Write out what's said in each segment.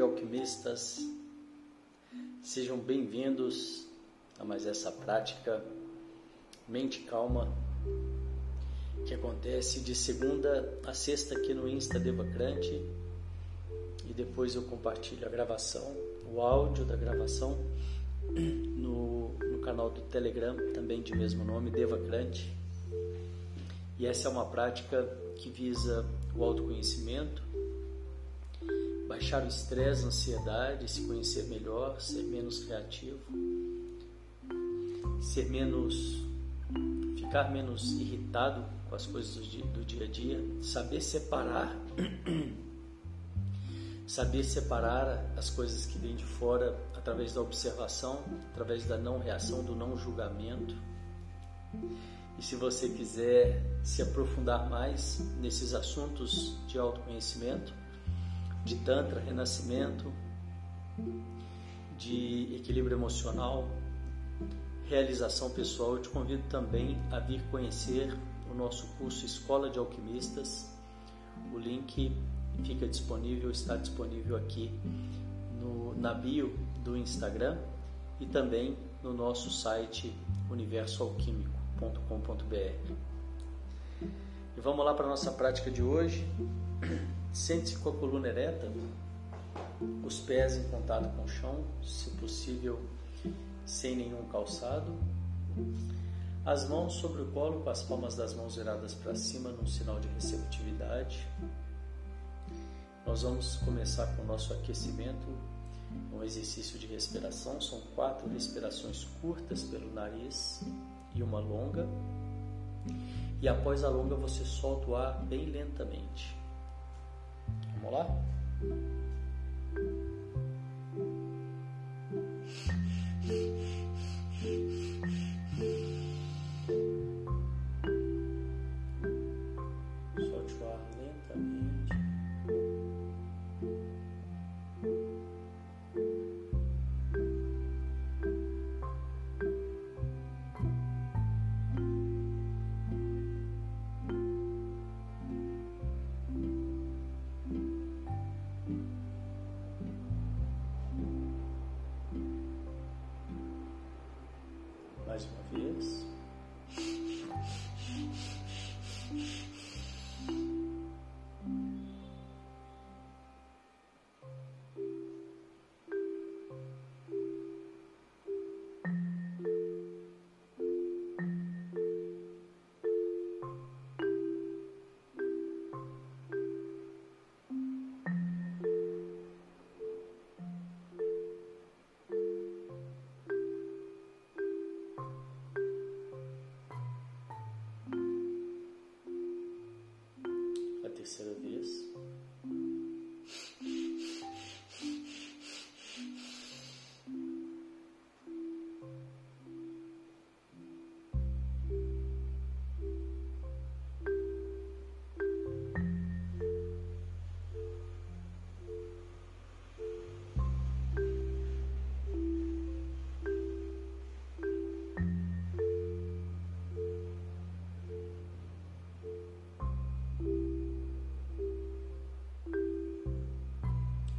alquimistas. Sejam bem-vindos a mais essa prática Mente Calma que acontece de segunda a sexta aqui no Insta Devacrante e depois eu compartilho a gravação, o áudio da gravação no, no canal do Telegram, também de mesmo nome, Devacrante. E essa é uma prática que visa o autoconhecimento, baixar o estresse, a ansiedade, se conhecer melhor, ser menos criativo, ser menos ficar menos irritado com as coisas do dia, do dia a dia, saber separar saber separar as coisas que vêm de fora através da observação, através da não reação, do não julgamento. E se você quiser se aprofundar mais nesses assuntos de autoconhecimento, de Tantra, renascimento, de equilíbrio emocional, realização pessoal, eu te convido também a vir conhecer o nosso curso Escola de Alquimistas. O link fica disponível, está disponível aqui no, na bio do Instagram e também no nosso site universoalquímico.com.br. E vamos lá para a nossa prática de hoje. Sente-se com a coluna ereta, os pés em contato com o chão, se possível sem nenhum calçado. As mãos sobre o colo, com as palmas das mãos viradas para cima, num sinal de receptividade. Nós vamos começar com o nosso aquecimento, um exercício de respiração. São quatro respirações curtas pelo nariz e uma longa. E após a longa, você solta o ar bem lentamente. Vamos lá?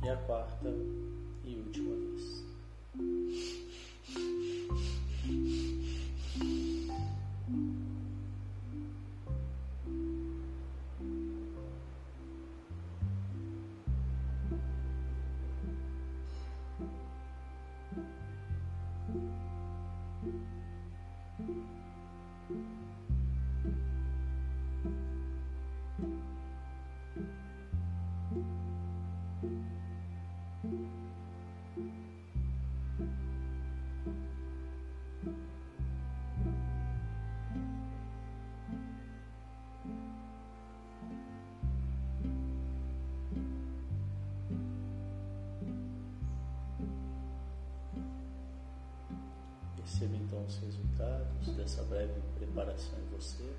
A quarta e última vez. Perceba então os resultados dessa breve preparação em você.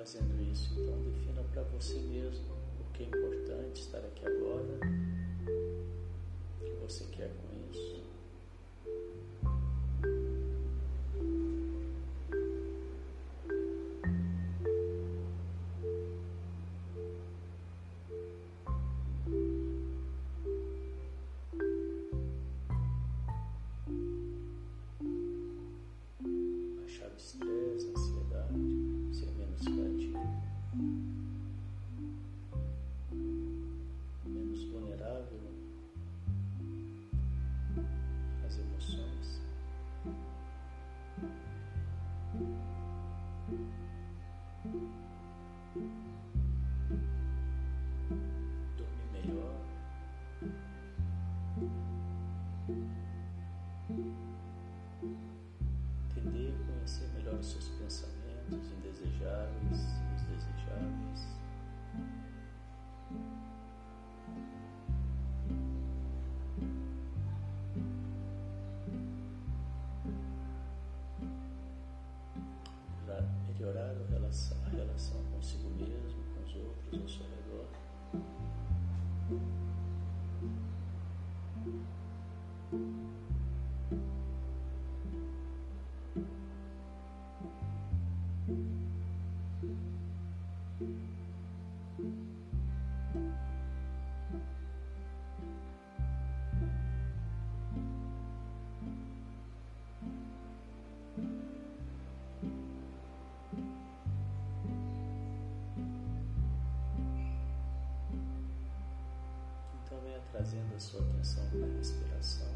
fazendo isso. Então defina para você mesmo o que é importante estar aqui agora, o que você quer acontecer. Jesus. trazendo a sua atenção para a respiração.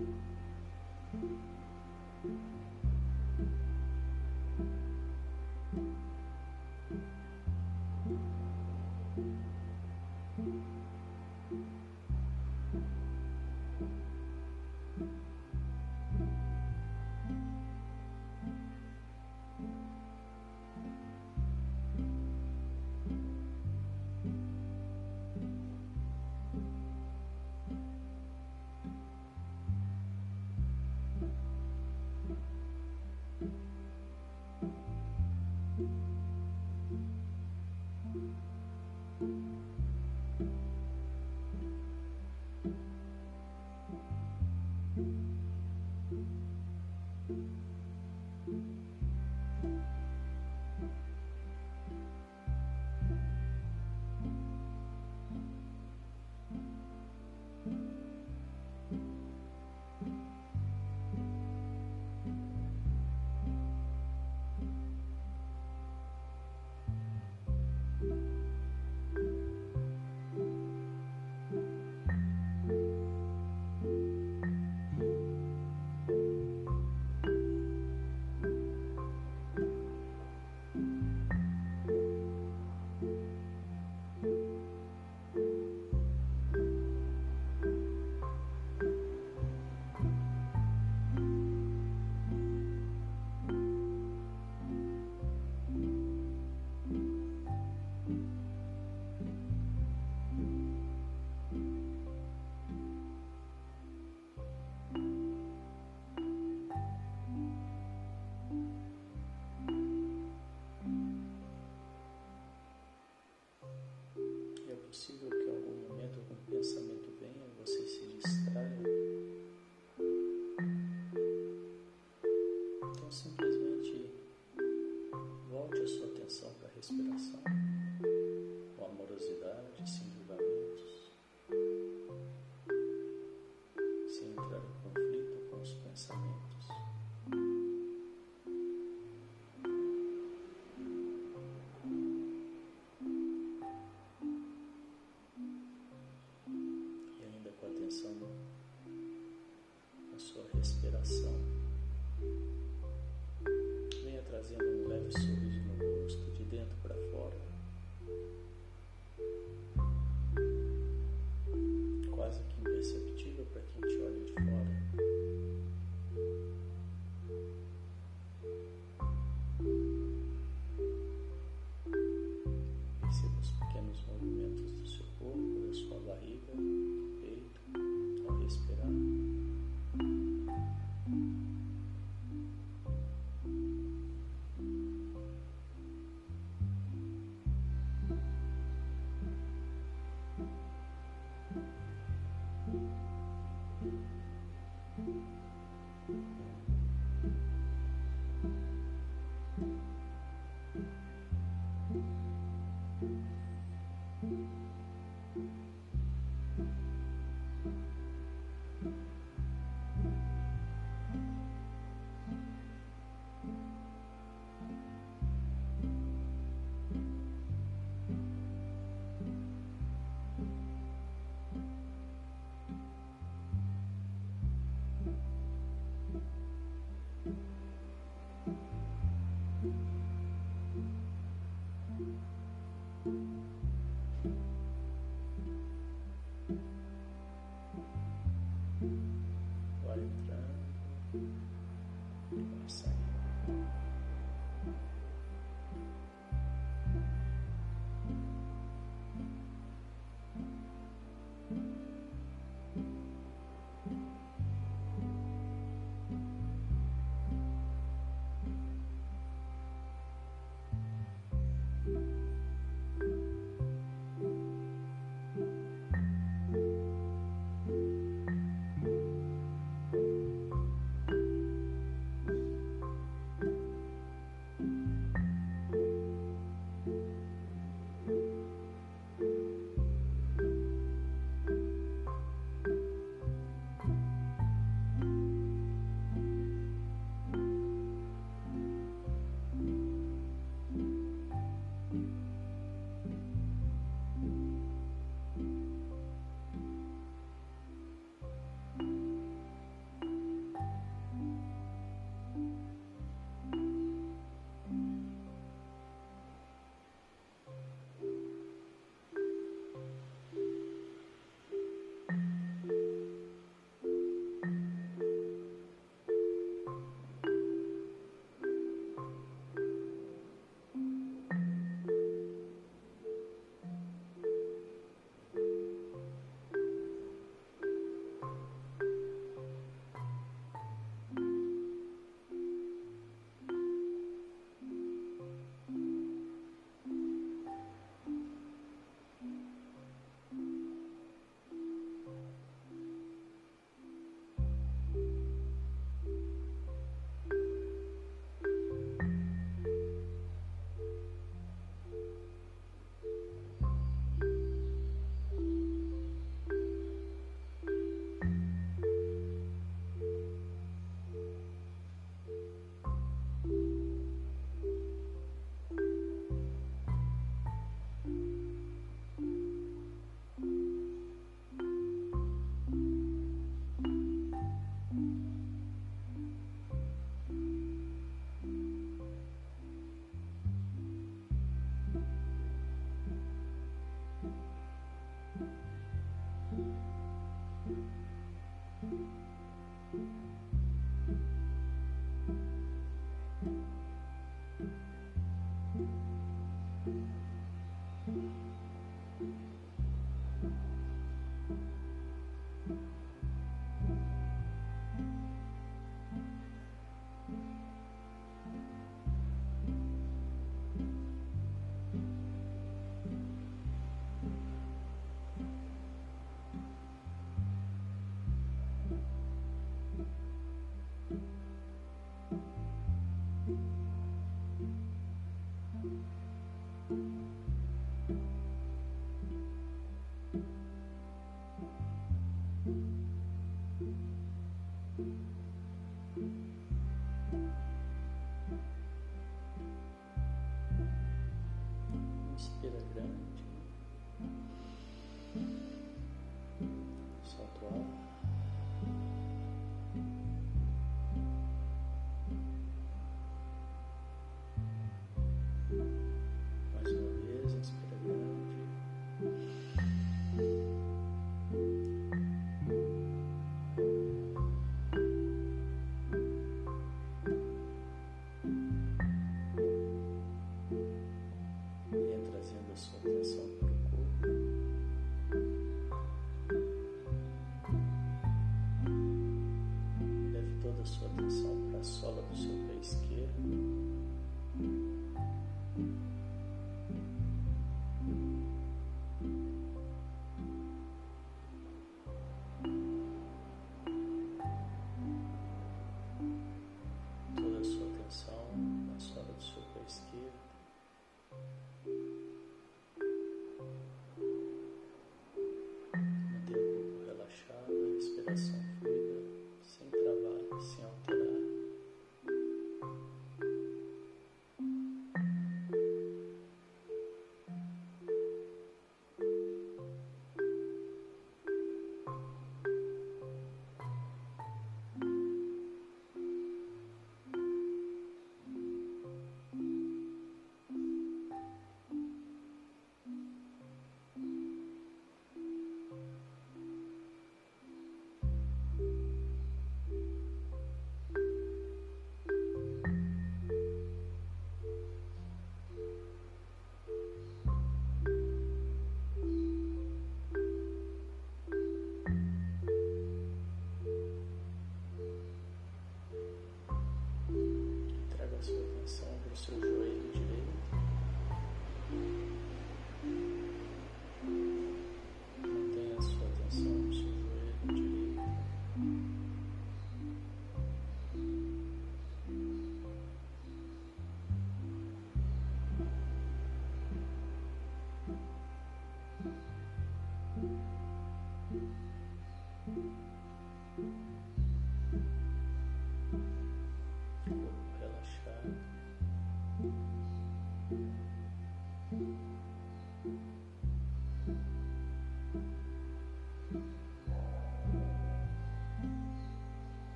you.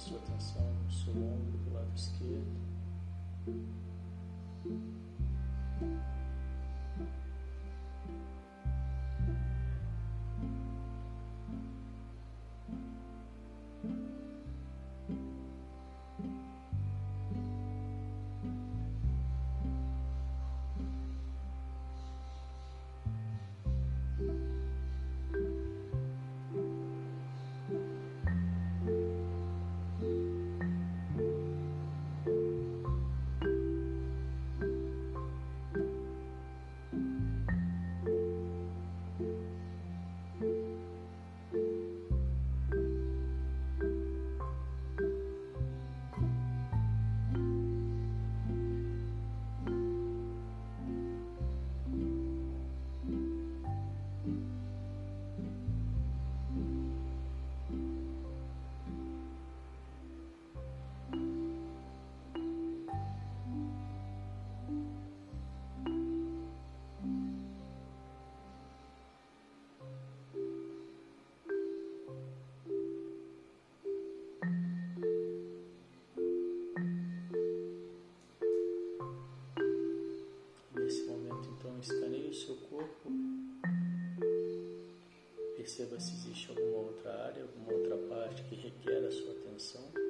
Sua atenção no seu ombro do lado esquerdo. Observa se existe alguma outra área, alguma outra parte que requer a sua atenção.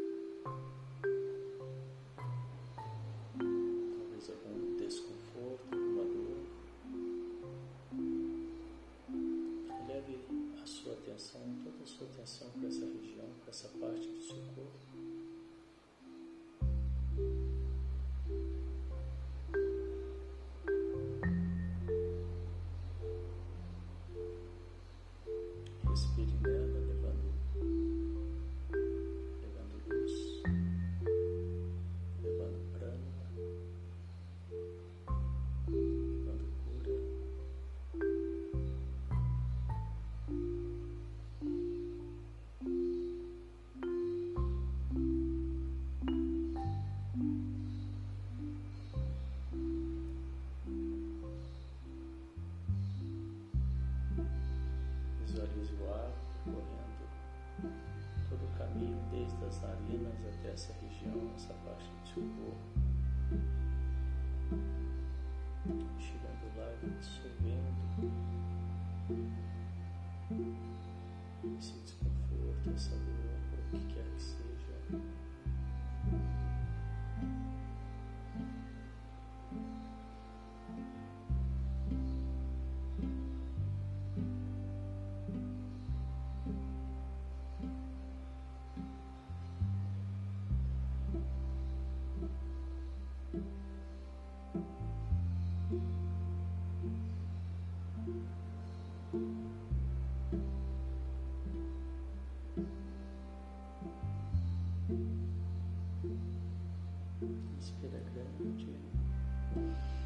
うん。Thank you.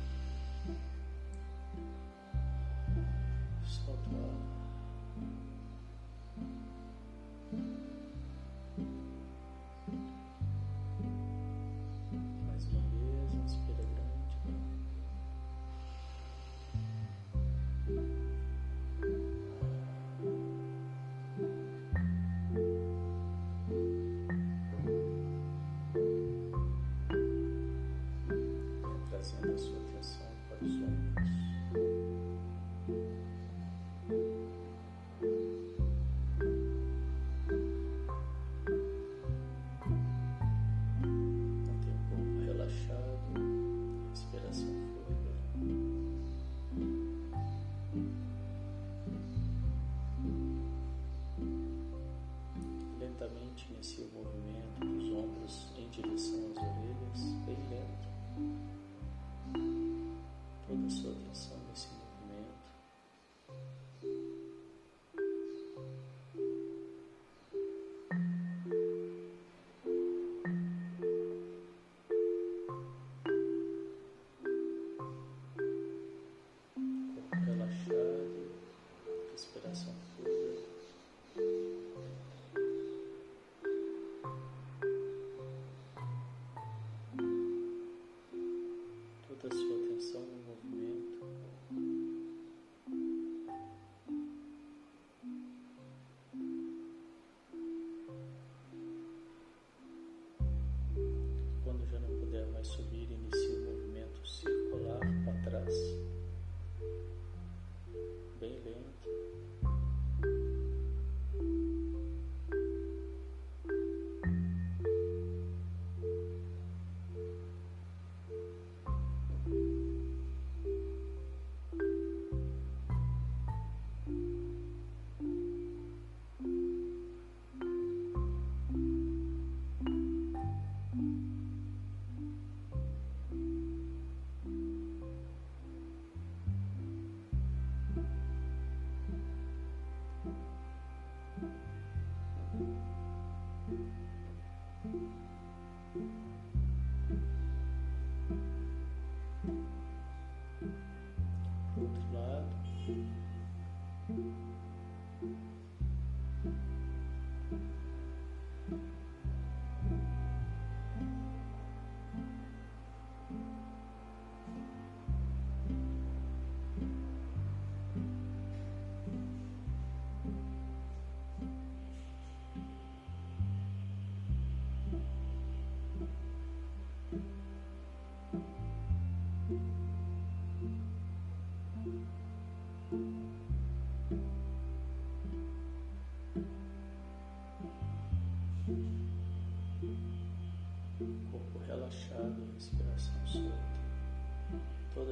So. be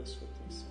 this with these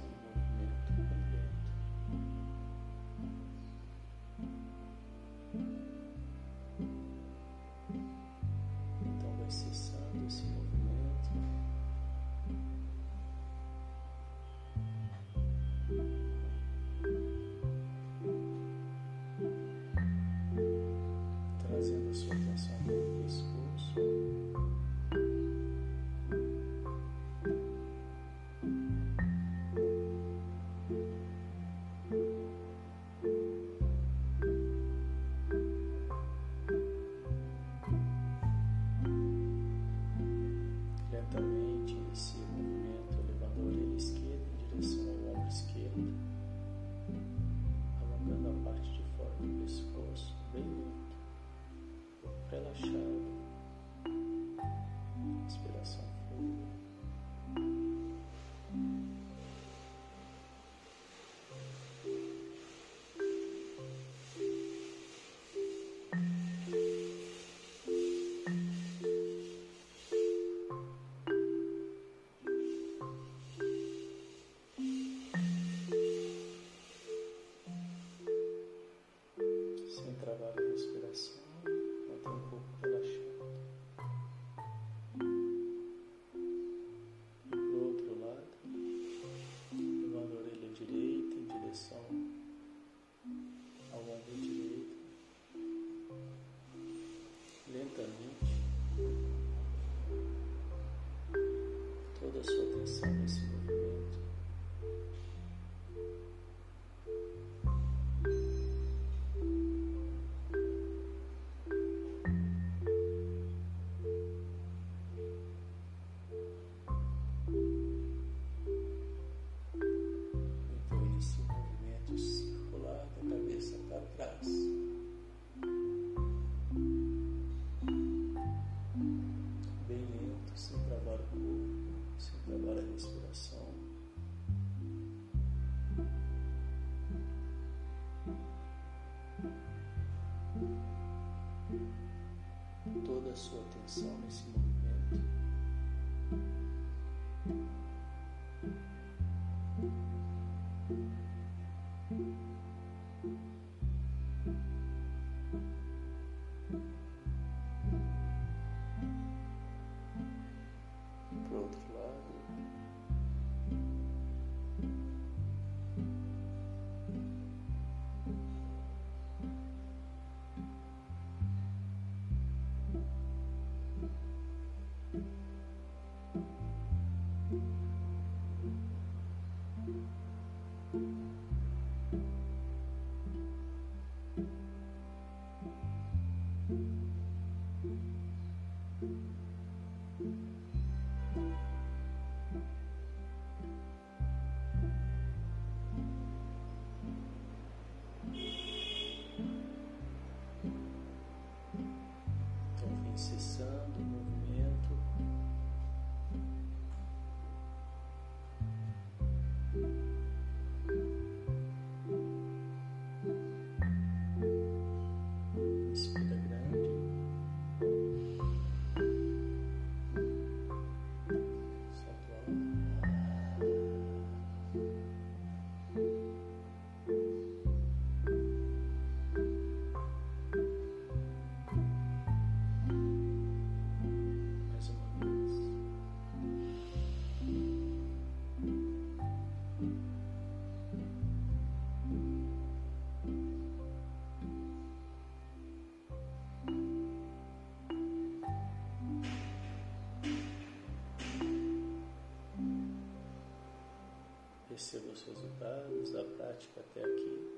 conhecer os resultados da prática até aqui.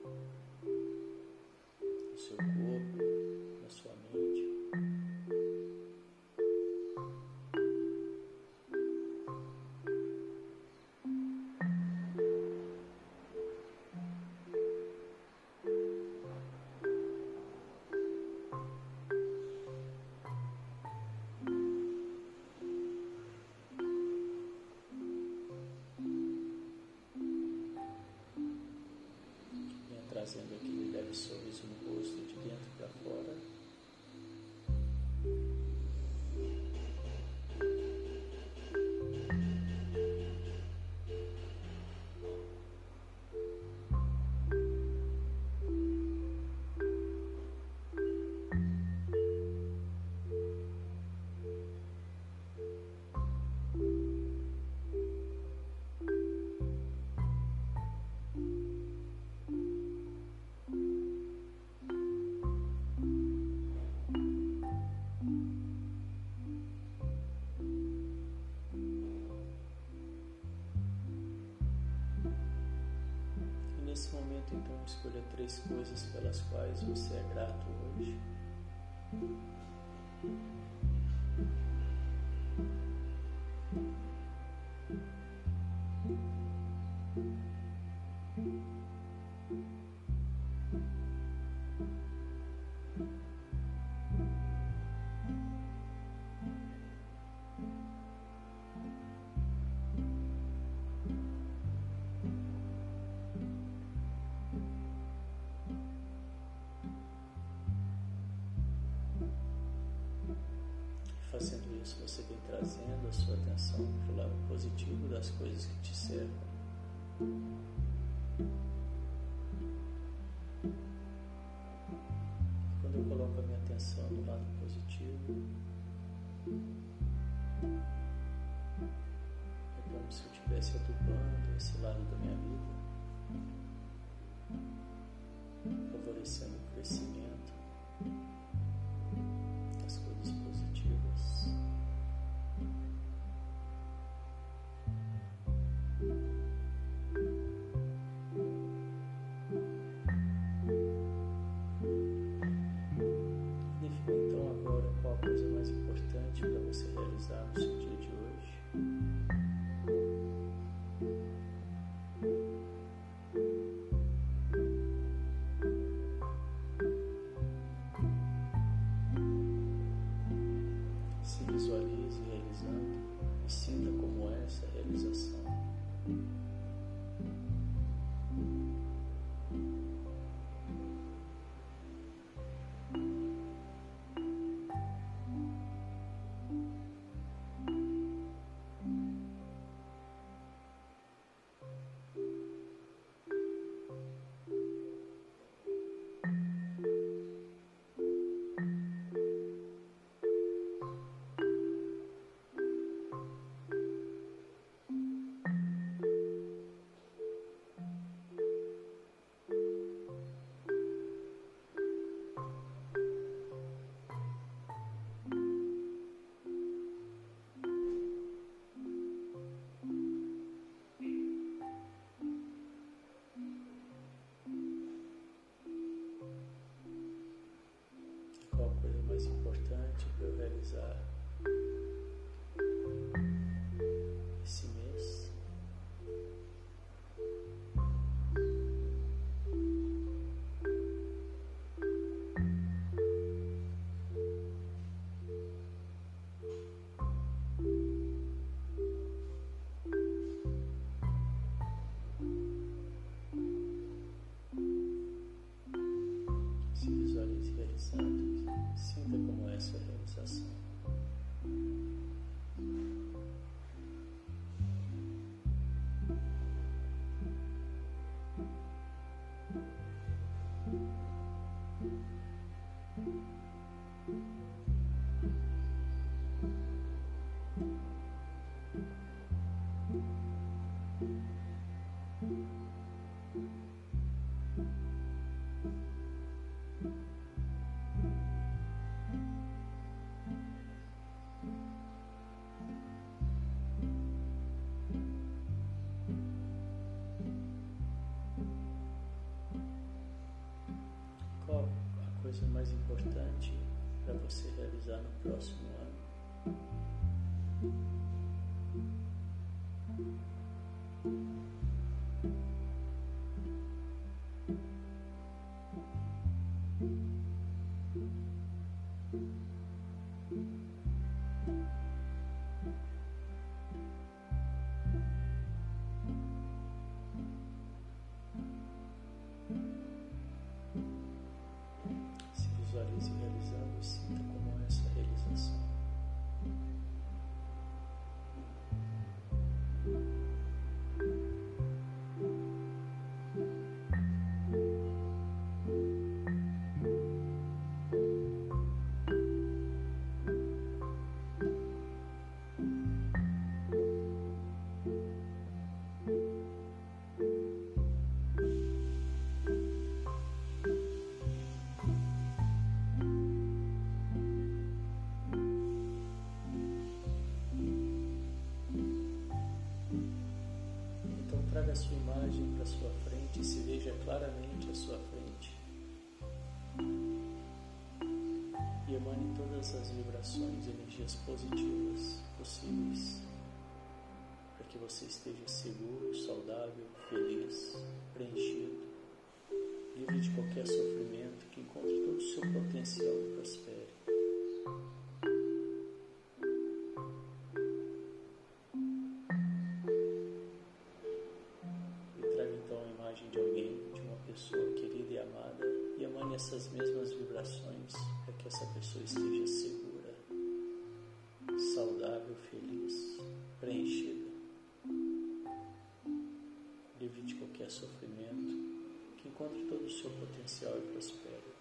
trazendo aquele leve sorriso no rosto de dentro. então escolha três coisas pelas quais você é grato hoje. Christian Christian vida, favorecendo o crescimento. Coisa mais importante para você realizar no próximo claramente à sua frente e emane todas as vibrações e energias positivas possíveis para que você esteja seguro, saudável, feliz, preenchido, livre de qualquer sofrimento, que encontre todo o seu potencial e prospere. que é sofrimento, que encontre todo o seu potencial e prospere.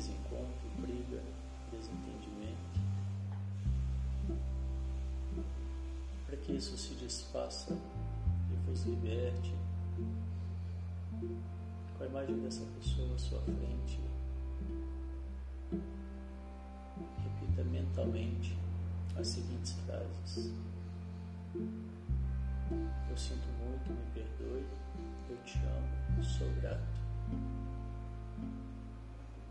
desencontro, briga, desentendimento. Para que isso se desfaça e vos liberte. Com a imagem dessa pessoa à sua frente, repita mentalmente as seguintes frases. Eu sinto muito, me perdoe eu te amo, sou grato.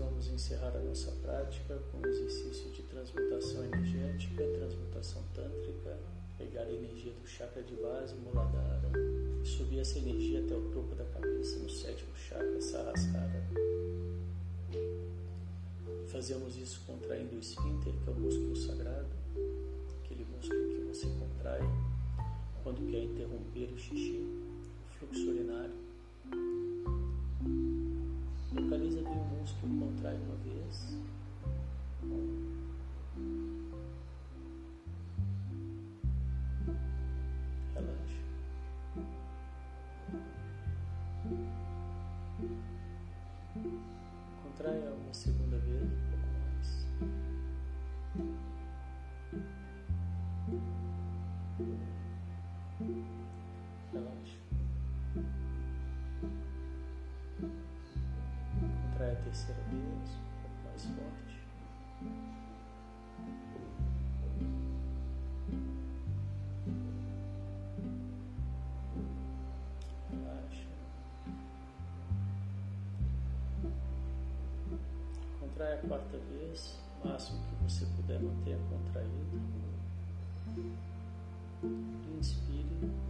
Vamos encerrar a nossa prática com o exercício de transmutação energética, transmutação tântrica, pegar a energia do chakra de base, Muladhara, e subir essa energia até o topo da cabeça, no sétimo chakra, Sahasrara. Fazemos isso contraindo o esfíncter, que é o músculo sagrado, aquele músculo que você contrai quando quer interromper o xixi, o fluxo urinário. Músculo, contrai uma vez, um pouco mais forte. Relaxa. Contrai a quarta vez, o máximo que você puder manter contraído. Inspire.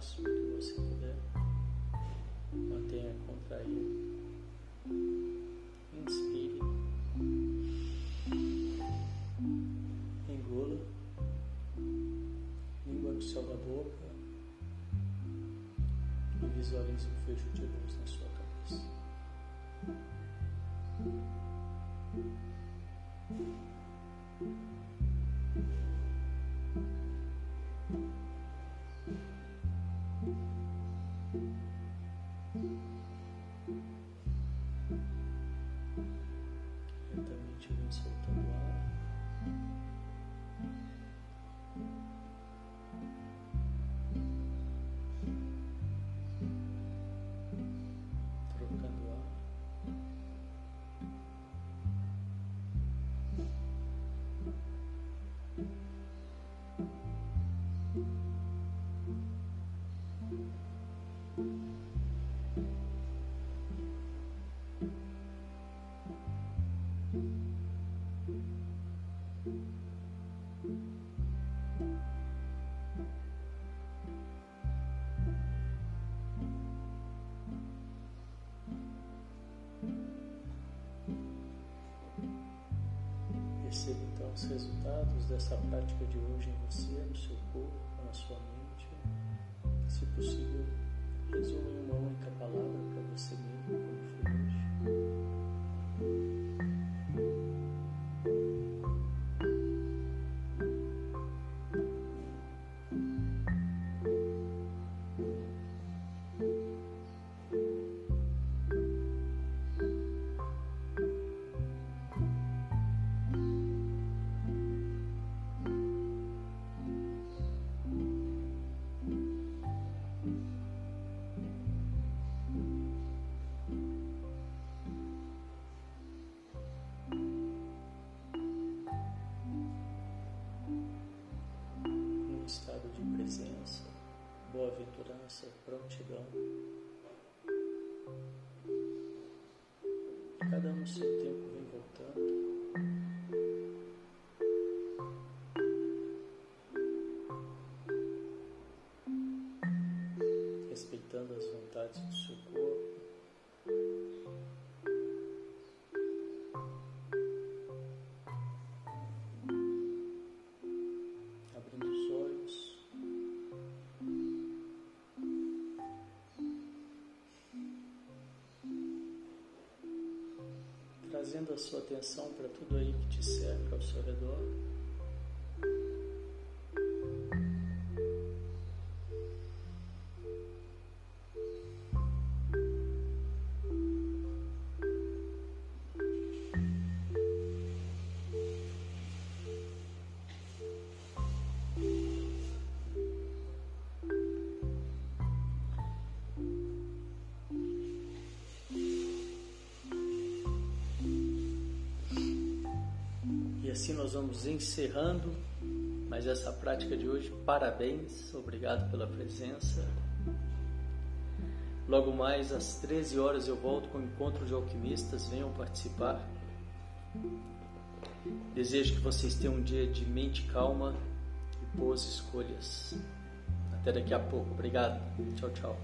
Máximo que você puder. Mantenha contraído. visualize um fecho de luz na sua thank you resultados dessa prática de hoje em você, no seu corpo, na sua mente. Se possível, resuma em uma única palavra para você mesmo nossa prontidão. Cada um no seu tempo vem voltando. Respeitando as vontades do seu corpo. A sua atenção para tudo aí que te cerca ao seu redor. Nós vamos encerrando mais essa prática de hoje. Parabéns, obrigado pela presença. Logo mais às 13 horas eu volto com o encontro de alquimistas. Venham participar. Desejo que vocês tenham um dia de mente calma e boas escolhas. Até daqui a pouco. Obrigado. Tchau, tchau.